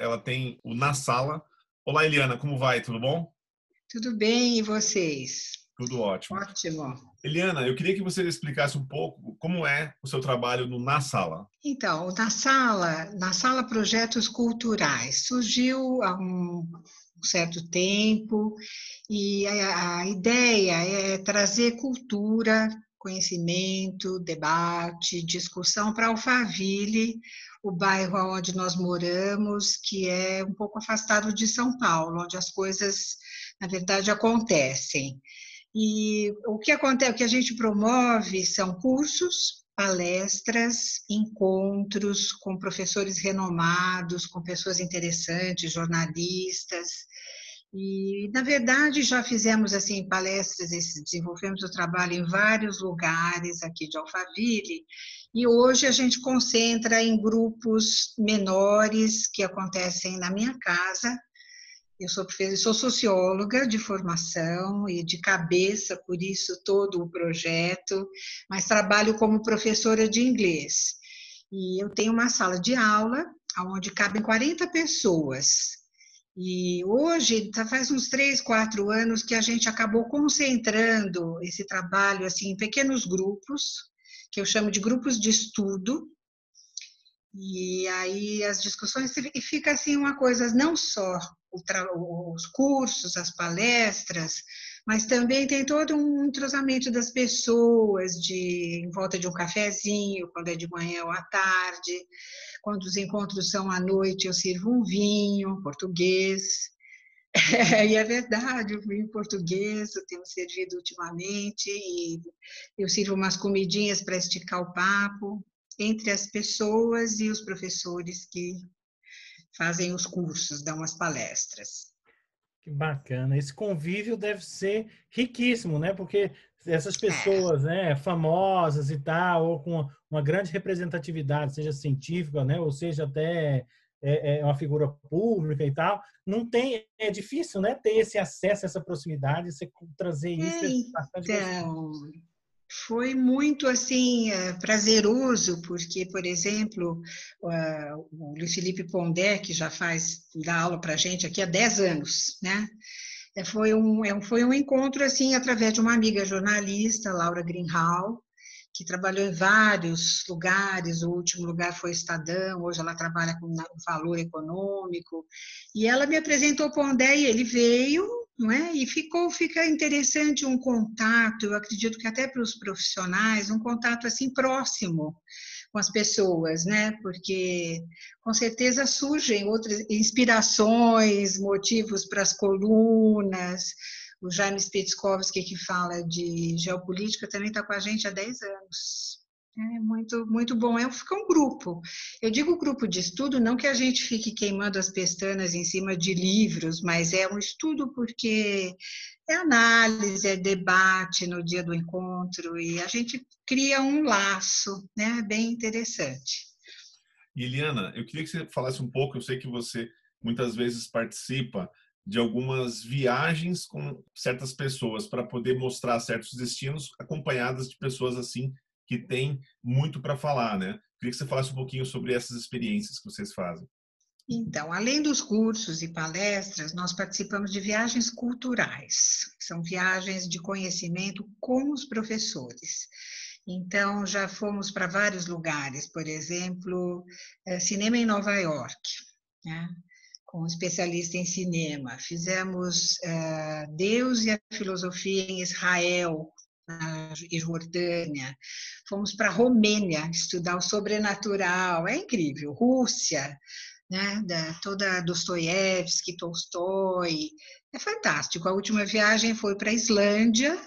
ela tem o Na Sala. Olá, Eliana, como vai? Tudo bom? Tudo bem, e vocês? Tudo ótimo. Ótimo. Eliana, eu queria que você explicasse um pouco como é o seu trabalho no Na Sala. Então, na Sala, na Sala Projetos Culturais, surgiu há um certo tempo e a, a ideia é trazer cultura, conhecimento, debate, discussão para Alphaville, o bairro onde nós moramos, que é um pouco afastado de São Paulo, onde as coisas, na verdade, acontecem. E o que acontece, o que a gente promove são cursos, palestras, encontros com professores renomados, com pessoas interessantes, jornalistas. E, na verdade, já fizemos assim palestras, desenvolvemos o trabalho em vários lugares aqui de Alphaville, e hoje a gente concentra em grupos menores que acontecem na minha casa. Eu sou, sou socióloga de formação e de cabeça, por isso todo o projeto, mas trabalho como professora de inglês. E eu tenho uma sala de aula onde cabem 40 pessoas. E hoje, tá, faz uns três, quatro anos que a gente acabou concentrando esse trabalho assim em pequenos grupos, que eu chamo de grupos de estudo. E aí as discussões e fica assim uma coisa não só os cursos, as palestras, mas também tem todo um entrosamento das pessoas de em volta de um cafezinho, quando é de manhã ou à tarde. Quando os encontros são à noite, eu sirvo um vinho português. É, e é verdade, o vinho português eu tenho servido ultimamente e eu sirvo umas comidinhas para esticar o papo entre as pessoas e os professores que fazem os cursos, dão as palestras. Que bacana. Esse convívio deve ser riquíssimo, né? Porque essas é. pessoas, né, famosas e tal, ou com uma grande representatividade, seja científica, né, ou seja até é, é uma figura pública e tal, não tem, é difícil, né, ter esse acesso, essa proximidade, você trazer isso é, então, foi muito assim é, prazeroso porque por exemplo o Luiz Felipe Pondé que já faz dá aula para gente aqui há 10 anos né? Foi um foi um encontro assim através de uma amiga jornalista Laura Greenhall que trabalhou em vários lugares, o último lugar foi Estadão, hoje ela trabalha com valor econômico, e ela me apresentou o Pondé e ele veio, não é? E ficou, fica interessante um contato, eu acredito que até para os profissionais, um contato assim próximo com as pessoas, né? Porque com certeza surgem outras inspirações, motivos para as colunas, o Jaime Spetskovski, que fala de geopolítica, também está com a gente há 10 anos. É muito, muito bom. É, fica um grupo. Eu digo grupo de estudo, não que a gente fique queimando as pestanas em cima de livros, mas é um estudo porque é análise, é debate no dia do encontro e a gente cria um laço, né? Bem interessante. Eliana, eu queria que você falasse um pouco. Eu sei que você muitas vezes participa de algumas viagens com certas pessoas para poder mostrar certos destinos acompanhadas de pessoas assim que têm muito para falar, né? Queria que você falasse um pouquinho sobre essas experiências que vocês fazem. Então, além dos cursos e palestras, nós participamos de viagens culturais. São viagens de conhecimento com os professores. Então, já fomos para vários lugares, por exemplo, eh, cinema em Nova York. Né? com um especialista em cinema. Fizemos uh, Deus e a Filosofia em Israel, na Jordânia. Fomos para a Romênia estudar o sobrenatural. É incrível. Rússia, né? Da, toda Dostoiévski, Tolstói. É fantástico. A última viagem foi para a Islândia,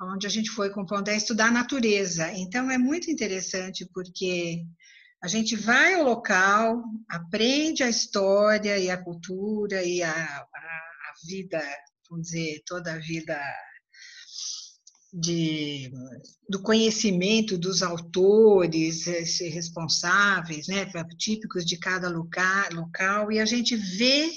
onde a gente foi com o Pondé estudar a natureza. Então, é muito interessante porque A gente vai ao local, aprende a história e a cultura e a, a, a vida, vamos dizer, toda a vida de, do conhecimento dos autores responsáveis, né, típicos de cada local, local, e a gente vê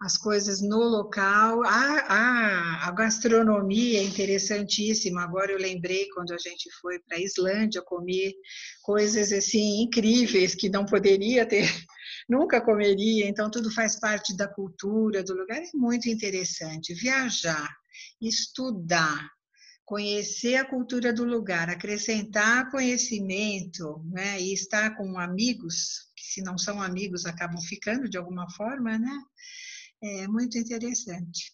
as coisas no local. A, a, a, gastronomia é interessantíssima. Agora eu lembrei quando a gente foi para a Islândia comer coisas assim incríveis que não poderia ter, nunca comeria. Então tudo faz parte da cultura do lugar. É muito interessante viajar, estudar, conhecer a cultura do lugar, acrescentar conhecimento, né, e estar com amigos que se não são amigos acabam ficando de alguma forma, né? é muito interessante.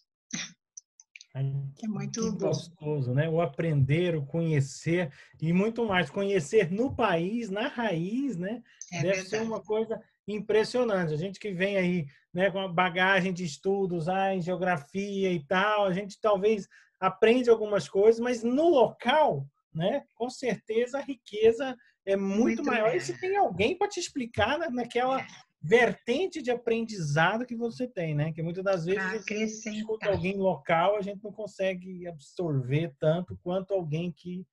É muito gostoso, né? O aprender, o conhecer e muito mais conhecer no país, na raiz, né? É Deve verdade. ser uma coisa impressionante. A gente que vem aí, né, com a bagagem de estudos, ah, em geografia e tal, a gente talvez aprende algumas coisas, mas no local, né? Com certeza a riqueza é muito, muito maior. E se tem alguém para te explicar naquela vertente de aprendizado que você tem, né? Que muitas das vezes escuta alguém local, a gente não consegue absorver tanto quanto alguém que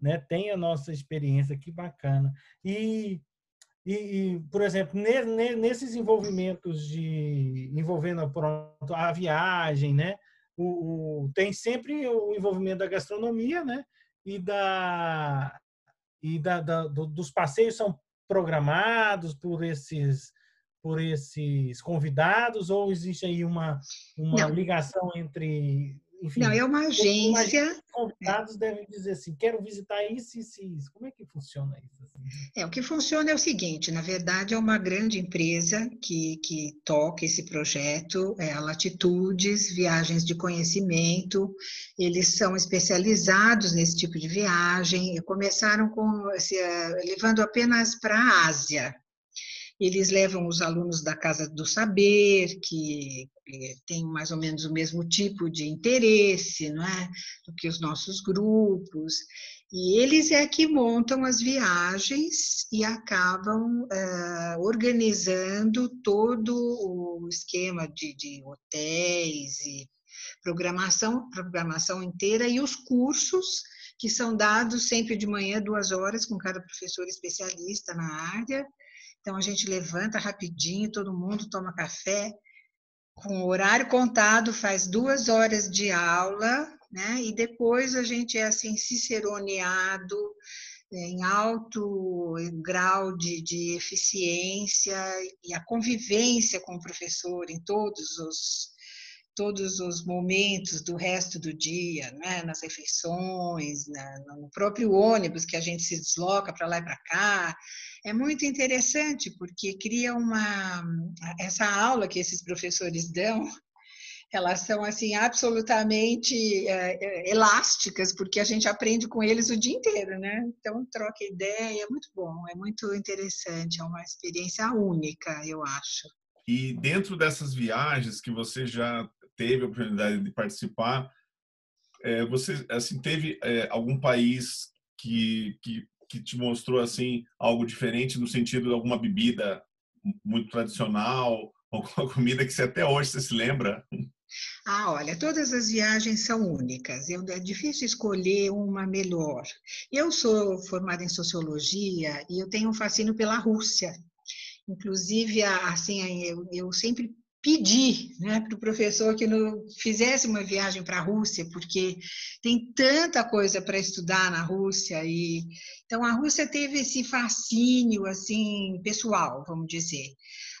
né, tem a nossa experiência. Que bacana. E, e, e por exemplo, nesses envolvimentos de envolvendo pronto, a viagem, né? O, o, tem sempre o envolvimento da gastronomia, né? E da e da, da do, dos passeios são programados por esses por esses convidados ou existe aí uma, uma ligação entre enfim, não, é uma agência. Os convidados devem dizer assim: quero visitar isso, isso e isso. Como é que funciona isso? Assim? É, o que funciona é o seguinte: na verdade, é uma grande empresa que, que toca esse projeto, é a Latitudes, viagens de conhecimento. Eles são especializados nesse tipo de viagem. Começaram com assim, levando apenas para a Ásia, eles levam os alunos da Casa do Saber, que têm mais ou menos o mesmo tipo de interesse não é? do que os nossos grupos, e eles é que montam as viagens e acabam uh, organizando todo o esquema de, de hotéis e programação, programação inteira e os cursos que são dados sempre de manhã, duas horas, com cada professor especialista na área, então a gente levanta rapidinho, todo mundo toma café, com horário contado, faz duas horas de aula, né? E depois a gente é assim ciceroneado é, em alto grau de, de eficiência e a convivência com o professor em todos os todos os momentos do resto do dia, né? nas refeições, no próprio ônibus que a gente se desloca para lá e para cá. É muito interessante porque cria uma essa aula que esses professores dão, elas são assim absolutamente é, elásticas porque a gente aprende com eles o dia inteiro, né? Então troca ideia, é muito bom, é muito interessante, é uma experiência única, eu acho. E dentro dessas viagens que você já teve a oportunidade de participar, é, você assim teve é, algum país que, que que te mostrou assim algo diferente no sentido de alguma bebida muito tradicional, alguma comida que você até hoje você se lembra? Ah, olha, todas as viagens são únicas. Eu, é difícil escolher uma melhor. Eu sou formada em sociologia e eu tenho um fascínio pela Rússia. Inclusive, assim, eu, eu sempre pedir né, para o professor que fizesse uma viagem para a Rússia, porque tem tanta coisa para estudar na Rússia. e Então, a Rússia teve esse fascínio assim pessoal, vamos dizer.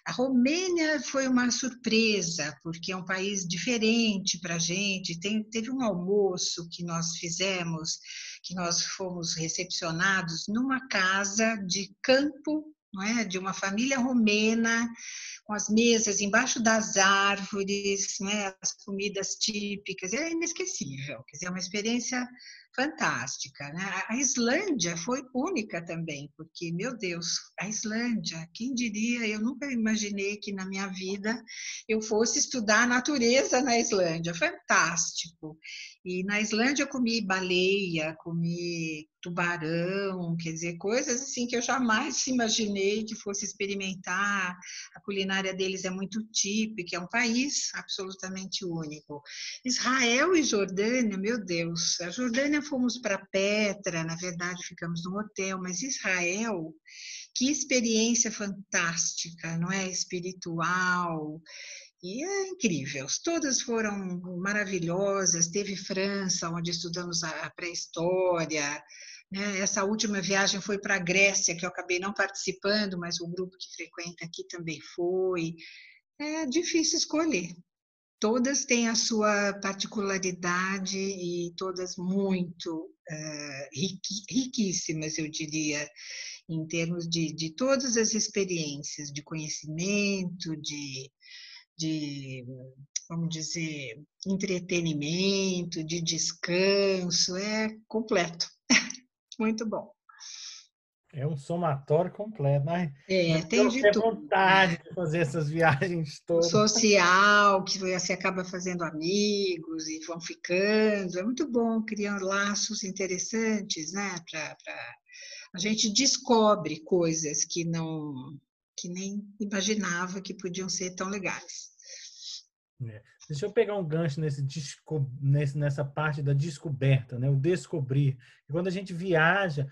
A Romênia foi uma surpresa, porque é um país diferente para a gente. Tem, teve um almoço que nós fizemos, que nós fomos recepcionados numa casa de campo, não é? de uma família romena, com as mesas embaixo das árvores, né, as comidas típicas, é inesquecível, quer dizer, é uma experiência fantástica. Né? A Islândia foi única também, porque, meu Deus, a Islândia, quem diria, eu nunca imaginei que na minha vida eu fosse estudar a natureza na Islândia, fantástico. E na Islândia eu comi baleia, comi tubarão, quer dizer, coisas assim que eu jamais imaginei que fosse experimentar. A culinária deles é muito típica, é um país absolutamente único. Israel e Jordânia, meu Deus, a Jordânia fomos para Petra, na verdade ficamos no hotel, mas Israel, que experiência fantástica, não é? Espiritual, e é incrível. Todas foram maravilhosas. Teve França, onde estudamos a pré-história. Né? Essa última viagem foi para a Grécia, que eu acabei não participando, mas o grupo que frequenta aqui também foi. É difícil escolher. Todas têm a sua particularidade e todas muito uh, riquíssimas, eu diria, em termos de, de todas as experiências, de conhecimento, de, de, vamos dizer, entretenimento, de descanso, é completo. Muito bom. É um somatório completo, né? É, tem de tudo. vontade de fazer essas viagens todas. Social, que você acaba fazendo amigos e vão ficando. É muito bom, criando laços interessantes, né? Pra, pra... A gente descobre coisas que não que nem imaginava que podiam ser tão legais. É. Deixa eu pegar um gancho nesse, disco, nesse, nessa parte da descoberta, né? o descobrir. E quando a gente viaja,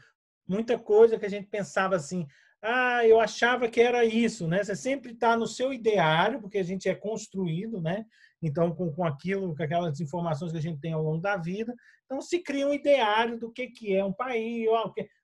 muita coisa que a gente pensava assim, ah, eu achava que era isso, né? Você sempre está no seu ideário, porque a gente é construído, né? Então, com, com aquilo, com aquelas informações que a gente tem ao longo da vida, então se cria um ideário do que, que é um país,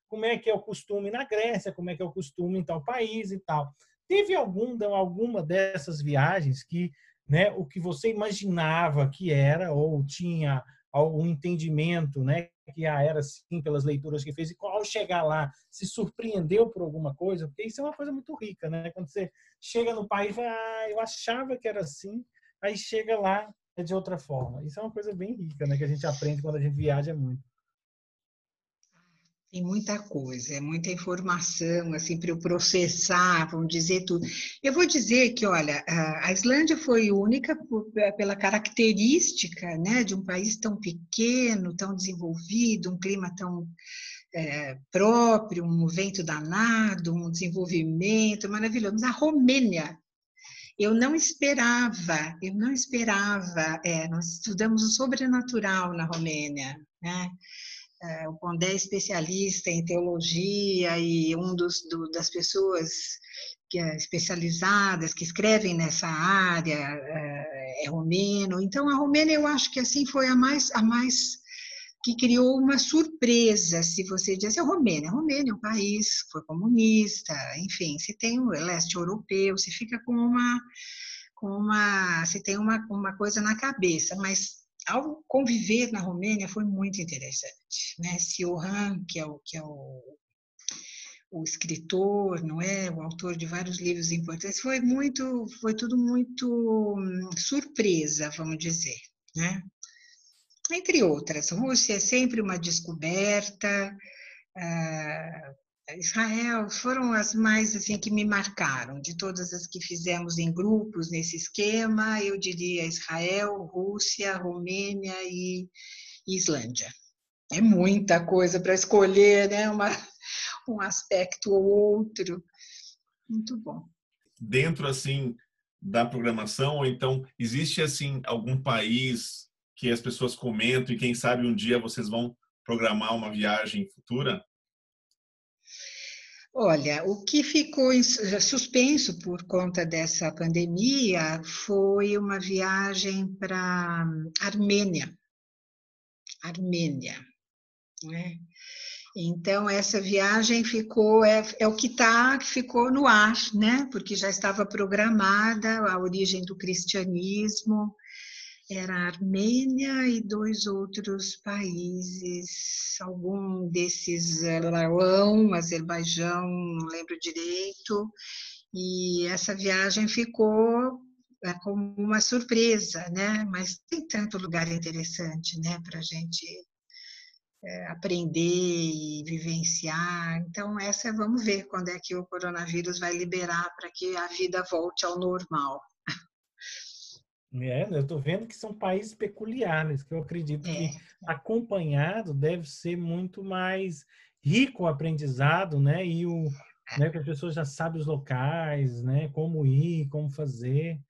como é que é o costume na Grécia, como é que é o costume em tal país e tal. Teve algum, alguma dessas viagens que né, o que você imaginava que era ou tinha um entendimento, né, que ah, era assim pelas leituras que fez e ao chegar lá se surpreendeu por alguma coisa, porque isso é uma coisa muito rica, né? Quando você chega no país, ah, eu achava que era assim, aí chega lá é de outra forma. Isso é uma coisa bem rica, né, que a gente aprende quando a gente viaja muito. Tem muita coisa, é muita informação, assim, para eu processar, vamos dizer tudo. Eu vou dizer que, olha, a Islândia foi única por, pela característica, né, de um país tão pequeno, tão desenvolvido, um clima tão é, próprio, um vento danado, um desenvolvimento maravilhoso. Mas a Romênia, eu não esperava, eu não esperava, é, nós estudamos o sobrenatural na Romênia, né, é, o Pondé é especialista em teologia e um dos do, das pessoas que é especializadas que escrevem nessa área é, é romeno. Então a Romênia eu acho que assim foi a mais a mais que criou uma surpresa, se você diz assim, a Romênia, Romênia é um país, foi comunista, enfim, se tem o leste europeu, se fica com uma com uma, se tem uma, uma coisa na cabeça, mas ao conviver na Romênia foi muito interessante, né? Sioran, que é o que é o, o escritor, não é, o autor de vários livros importantes, foi muito, foi tudo muito hum, surpresa, vamos dizer, né? Entre outras, Rússia é sempre uma descoberta, ah, Israel foram as mais assim que me marcaram. De todas as que fizemos em grupos nesse esquema eu diria Israel Rússia Romênia e Islândia. É muita coisa para escolher né? Uma, um aspecto ou outro. Muito bom. Dentro assim da programação ou então existe assim algum país que as pessoas comentam e quem sabe um dia vocês vão programar uma viagem futura Olha, o que ficou suspenso por conta dessa pandemia foi uma viagem para Armênia. Armênia, né? Então essa viagem ficou é, é o que tá ficou no ar, né? Porque já estava programada a origem do cristianismo era a Armênia e dois outros países, algum desses Laão, Azerbaijão, não lembro direito, e essa viagem ficou é, como uma surpresa, né? Mas tem tanto lugar interessante, né, para a gente é, aprender e vivenciar. Então, essa vamos ver quando é que o coronavírus vai liberar para que a vida volte ao normal. É, eu estou vendo que são países peculiares, que eu acredito é. que acompanhado deve ser muito mais rico o aprendizado, né? E o, né, que as pessoas já sabem os locais, né? Como ir, como fazer.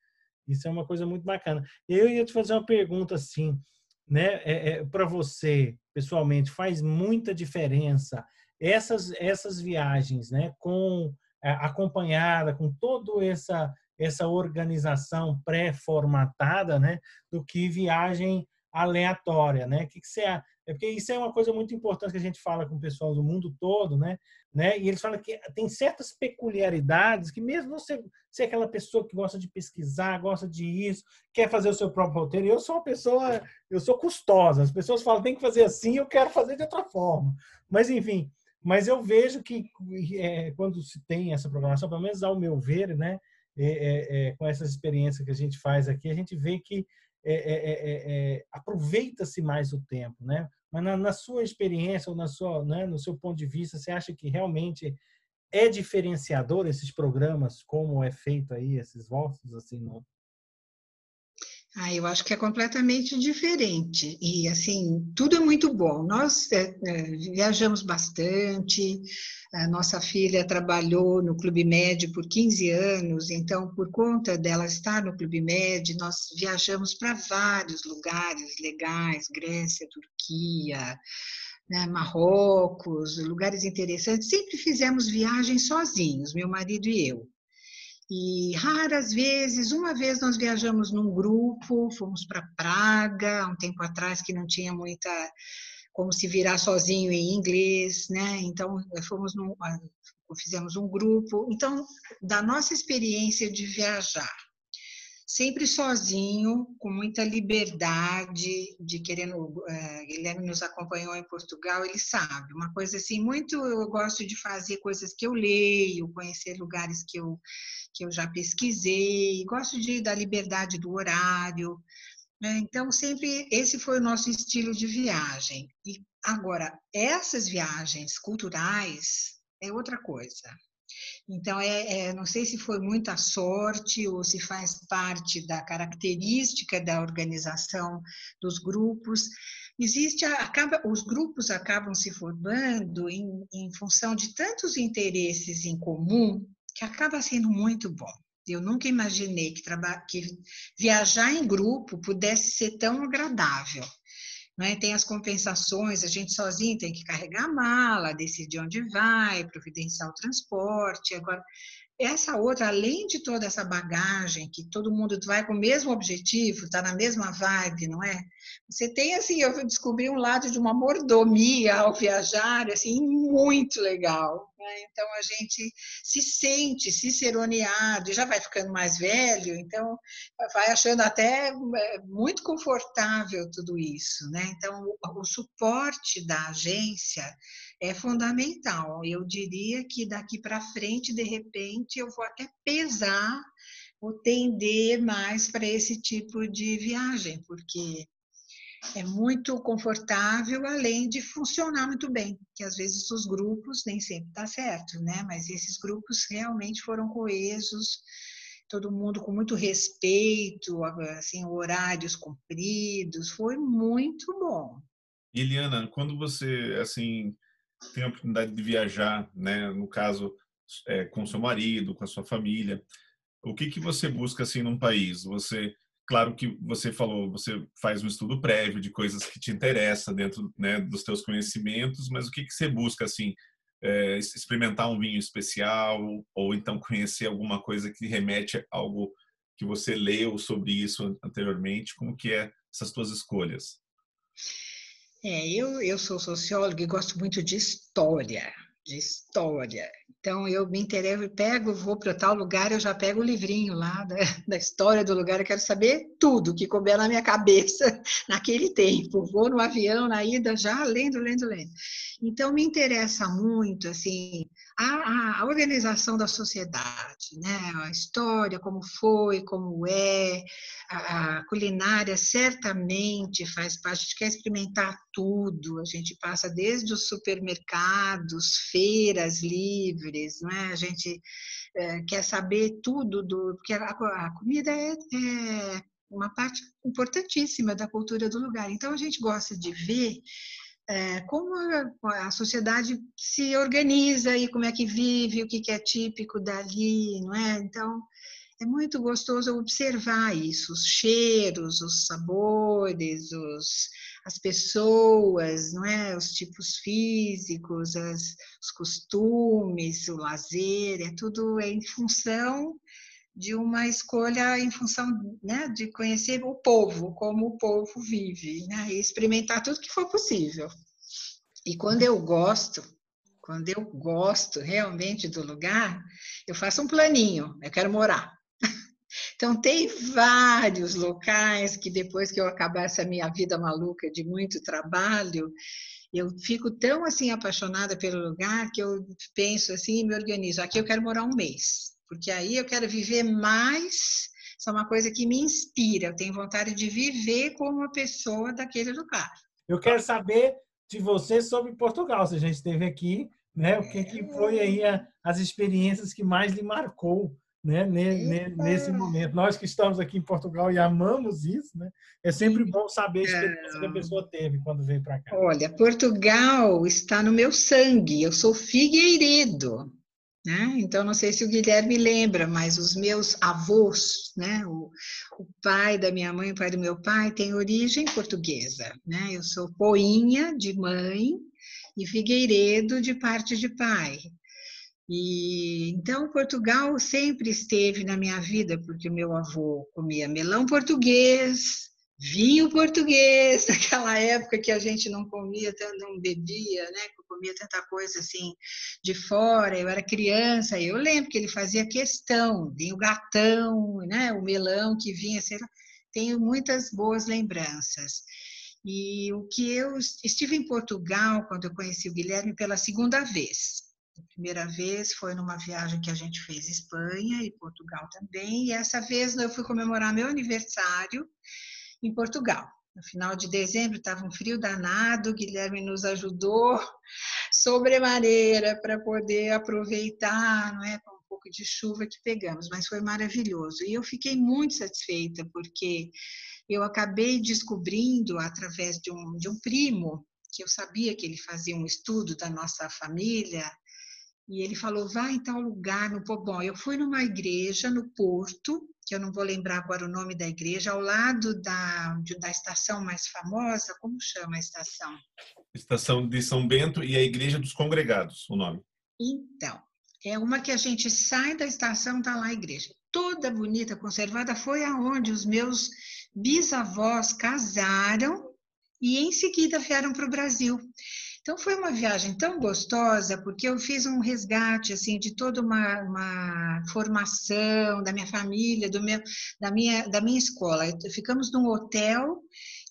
Isso é uma coisa muito bacana. Eu ia te fazer uma pergunta assim, né? É, é Para você, pessoalmente, faz muita diferença essas essas viagens, né? Com é, acompanhada, com toda essa essa organização pré-formatada, né? Do que viagem aleatória, né? Que, que você é porque isso é uma coisa muito importante que a gente fala com o pessoal do mundo todo, né? né? E eles falam que tem certas peculiaridades que mesmo você ser aquela pessoa que gosta de pesquisar, gosta de isso, quer fazer o seu próprio roteiro. Eu sou uma pessoa, eu sou custosa. As pessoas falam tem que fazer assim, eu quero fazer de outra forma. Mas enfim, mas eu vejo que é, quando se tem essa programação, pelo menos ao meu ver, né? É, é, é com essas experiências que a gente faz aqui, a gente vê que é, é, aproveita-se mais o tempo, né? Mas na, na sua experiência ou na sua, né, no seu ponto de vista, você acha que realmente é diferenciador esses programas, como é feito aí, esses vossos, assim, no, ah, eu acho que é completamente diferente. E, assim, tudo é muito bom. Nós é, é, viajamos bastante, a nossa filha trabalhou no Clube Med por 15 anos, então, por conta dela estar no Clube Med, nós viajamos para vários lugares legais Grécia, Turquia, né, Marrocos, lugares interessantes. Sempre fizemos viagens sozinhos, meu marido e eu. E raras vezes, uma vez nós viajamos num grupo, fomos para Praga, um tempo atrás que não tinha muita como se virar sozinho em inglês, né? Então fomos num, ah, fizemos um grupo. Então, da nossa experiência de viajar, sempre sozinho, com muita liberdade, de querendo. Uh, Guilherme nos acompanhou em Portugal, ele sabe. Uma coisa assim, muito. Eu gosto de fazer coisas que eu leio, conhecer lugares que eu que eu já pesquisei, gosto de da liberdade do horário. Né? Então, sempre esse foi o nosso estilo de viagem. E agora, essas viagens culturais é outra coisa. Então, é, é, não sei se foi muita sorte ou se faz parte da característica da organização dos grupos. Existe, acaba, os grupos acabam se formando em, em função de tantos interesses em comum que acaba sendo muito bom. Eu nunca imaginei que, que viajar em grupo pudesse ser tão agradável. É? Tem as compensações, a gente sozinho tem que carregar a mala, decidir onde vai, providenciar o transporte. Agora, essa outra, além de toda essa bagagem, que todo mundo vai com o mesmo objetivo, está na mesma vibe, não é? Você tem, assim, eu descobri um lado de uma mordomia ao viajar, assim, muito legal. Né? Então, a gente se sente ciceroneado, já vai ficando mais velho, então vai achando até é, muito confortável tudo isso, né? Então, o, o suporte da agência é fundamental. Eu diria que daqui para frente, de repente, eu vou até pesar ou tender mais para esse tipo de viagem, porque é muito confortável, além de funcionar muito bem, que às vezes os grupos nem sempre está certo, né? Mas esses grupos realmente foram coesos, todo mundo com muito respeito, assim, horários cumpridos, foi muito bom. Eliana, quando você assim tem a oportunidade de viajar, né, no caso é, com seu marido, com a sua família, o que que você busca assim num país? Você, claro que você falou, você faz um estudo prévio de coisas que te interessam dentro né, dos teus conhecimentos, mas o que que você busca assim? É, experimentar um vinho especial ou então conhecer alguma coisa que remete a algo que você leu sobre isso anteriormente? Como que é essas tuas escolhas? É, eu, eu sou socióloga e gosto muito de história, de história. Então, eu me interesso, pego, vou para tal lugar, eu já pego o livrinho lá da, da história do lugar, eu quero saber tudo que couber na minha cabeça naquele tempo. Vou no avião, na ida, já lendo, lendo, lendo. Então, me interessa muito, assim, a, a, organização da sociedade, né? a história, como foi, como é, a, a, culinária certamente faz parte, a gente quer experimentar tudo, a gente passa desde os supermercados, feiras livres, não é? a gente é, quer saber tudo, do, porque a, a comida é, é uma parte importantíssima da cultura do lugar, então a gente gosta de ver é, como a, sociedade se organiza e como é que vive, o que, que é típico dali, não é? Então, é muito gostoso observar isso, os cheiros, os sabores, os, as pessoas, não é? Os tipos físicos, as, os costumes, o lazer, é tudo em função de uma escolha em função né, de conhecer o povo, como o povo vive, né, e experimentar tudo que for possível. E quando eu gosto, quando eu gosto realmente do lugar, eu faço um planinho, eu quero morar. Então, tem vários locais que depois que eu acabar essa minha vida maluca de muito trabalho, eu fico tão assim apaixonada pelo lugar que eu penso assim e me organizo. Aqui eu quero morar um mês porque aí eu quero viver mais. Isso é uma coisa que me inspira. Eu tenho vontade de viver como uma pessoa daquele lugar. Eu quero saber de você sobre Portugal. Se a gente esteve aqui, né? O que, que foi aí a, as experiências que mais lhe marcou, né? Nesse momento. Nós que estamos aqui em Portugal e amamos isso, né? É sempre bom saber a experiência que a pessoa teve quando veio para cá. Olha, Portugal está no meu sangue. Eu sou figueiredo. Né? Então, não sei se o Guilherme lembra, mas os meus avós, né? o, o pai da minha mãe o pai do meu pai, tem origem portuguesa. Né? Eu sou poinha de mãe e figueiredo de parte de pai. E então Portugal sempre esteve na minha vida, porque meu avô comia melão português, vinho português, naquela época que a gente não comia, não bebia, né? Comia tanta coisa assim de fora, eu era criança, eu lembro que ele fazia questão, vinha o gatão, né? O melão que vinha, sei lá, tenho muitas boas lembranças. E o que eu estive em Portugal quando eu conheci o Guilherme pela segunda vez. A primeira vez foi numa viagem que a gente fez Espanha e Portugal também, e essa vez eu fui comemorar meu aniversário em Portugal. No final de dezembro estava um frio danado, Guilherme nos ajudou sobremaneira para poder aproveitar, não é, com um pouco de chuva que pegamos, mas foi maravilhoso. E eu fiquei muito satisfeita porque eu acabei descobrindo através de um, de um primo que eu sabia que ele fazia um estudo da nossa família e ele falou, vai em tal lugar, no Bom, eu fui numa igreja no Porto, que eu não vou lembrar agora o nome da igreja, ao lado da, da estação mais famosa, como chama a estação? Estação de São Bento e a Igreja dos Congregados, o nome. Então, é uma que a gente sai da estação, tá lá a igreja. Toda bonita, conservada, foi aonde os meus bisavós casaram e em seguida vieram para o Brasil. Então foi uma viagem tão gostosa porque eu fiz um resgate assim de toda uma, uma formação da minha família, do meu, da minha da minha escola. Ficamos num hotel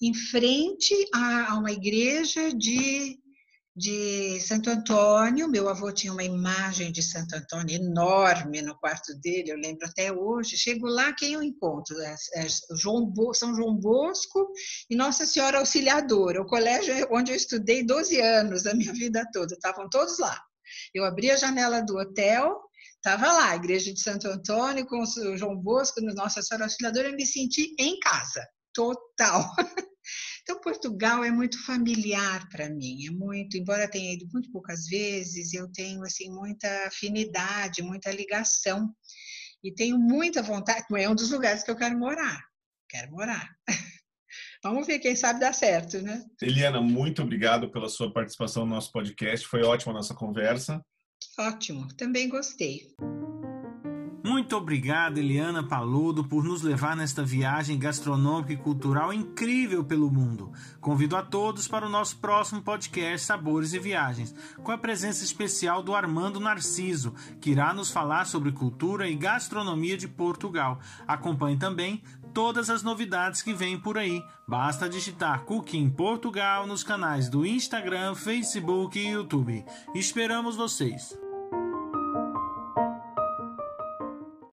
em frente a, a uma igreja de de Santo Antônio. Meu avô tinha uma imagem de Santo Antônio enorme no quarto dele, eu lembro até hoje. Chego lá, quem eu encontro? É, é João São João Bosco e Nossa Senhora Auxiliadora, o colégio onde eu estudei 12 anos, a minha vida toda. Estavam todos lá. Eu abri a janela do hotel, estava lá, a igreja de Santo Antônio com o João Bosco, Nossa Senhora Auxiliadora, eu me senti em casa, total. Então, Portugal é muito familiar para mim, é muito, embora tenha ido muito poucas vezes, eu tenho assim muita afinidade, muita ligação e tenho muita vontade. É um dos lugares que eu quero morar. Quero morar. Vamos ver, quem sabe dá certo, né? Eliana, muito obrigado pela sua participação no nosso podcast. Foi ótima a nossa conversa. Ótimo, também gostei. Muito obrigado, Eliana Paludo, por nos levar nesta viagem gastronômica e cultural incrível pelo mundo. Convido a todos para o nosso próximo podcast Sabores e Viagens, com a presença especial do Armando Narciso, que irá nos falar sobre cultura e gastronomia de Portugal. Acompanhe também todas as novidades que vêm por aí. Basta digitar Cooking Portugal nos canais do Instagram, Facebook e YouTube. Esperamos vocês!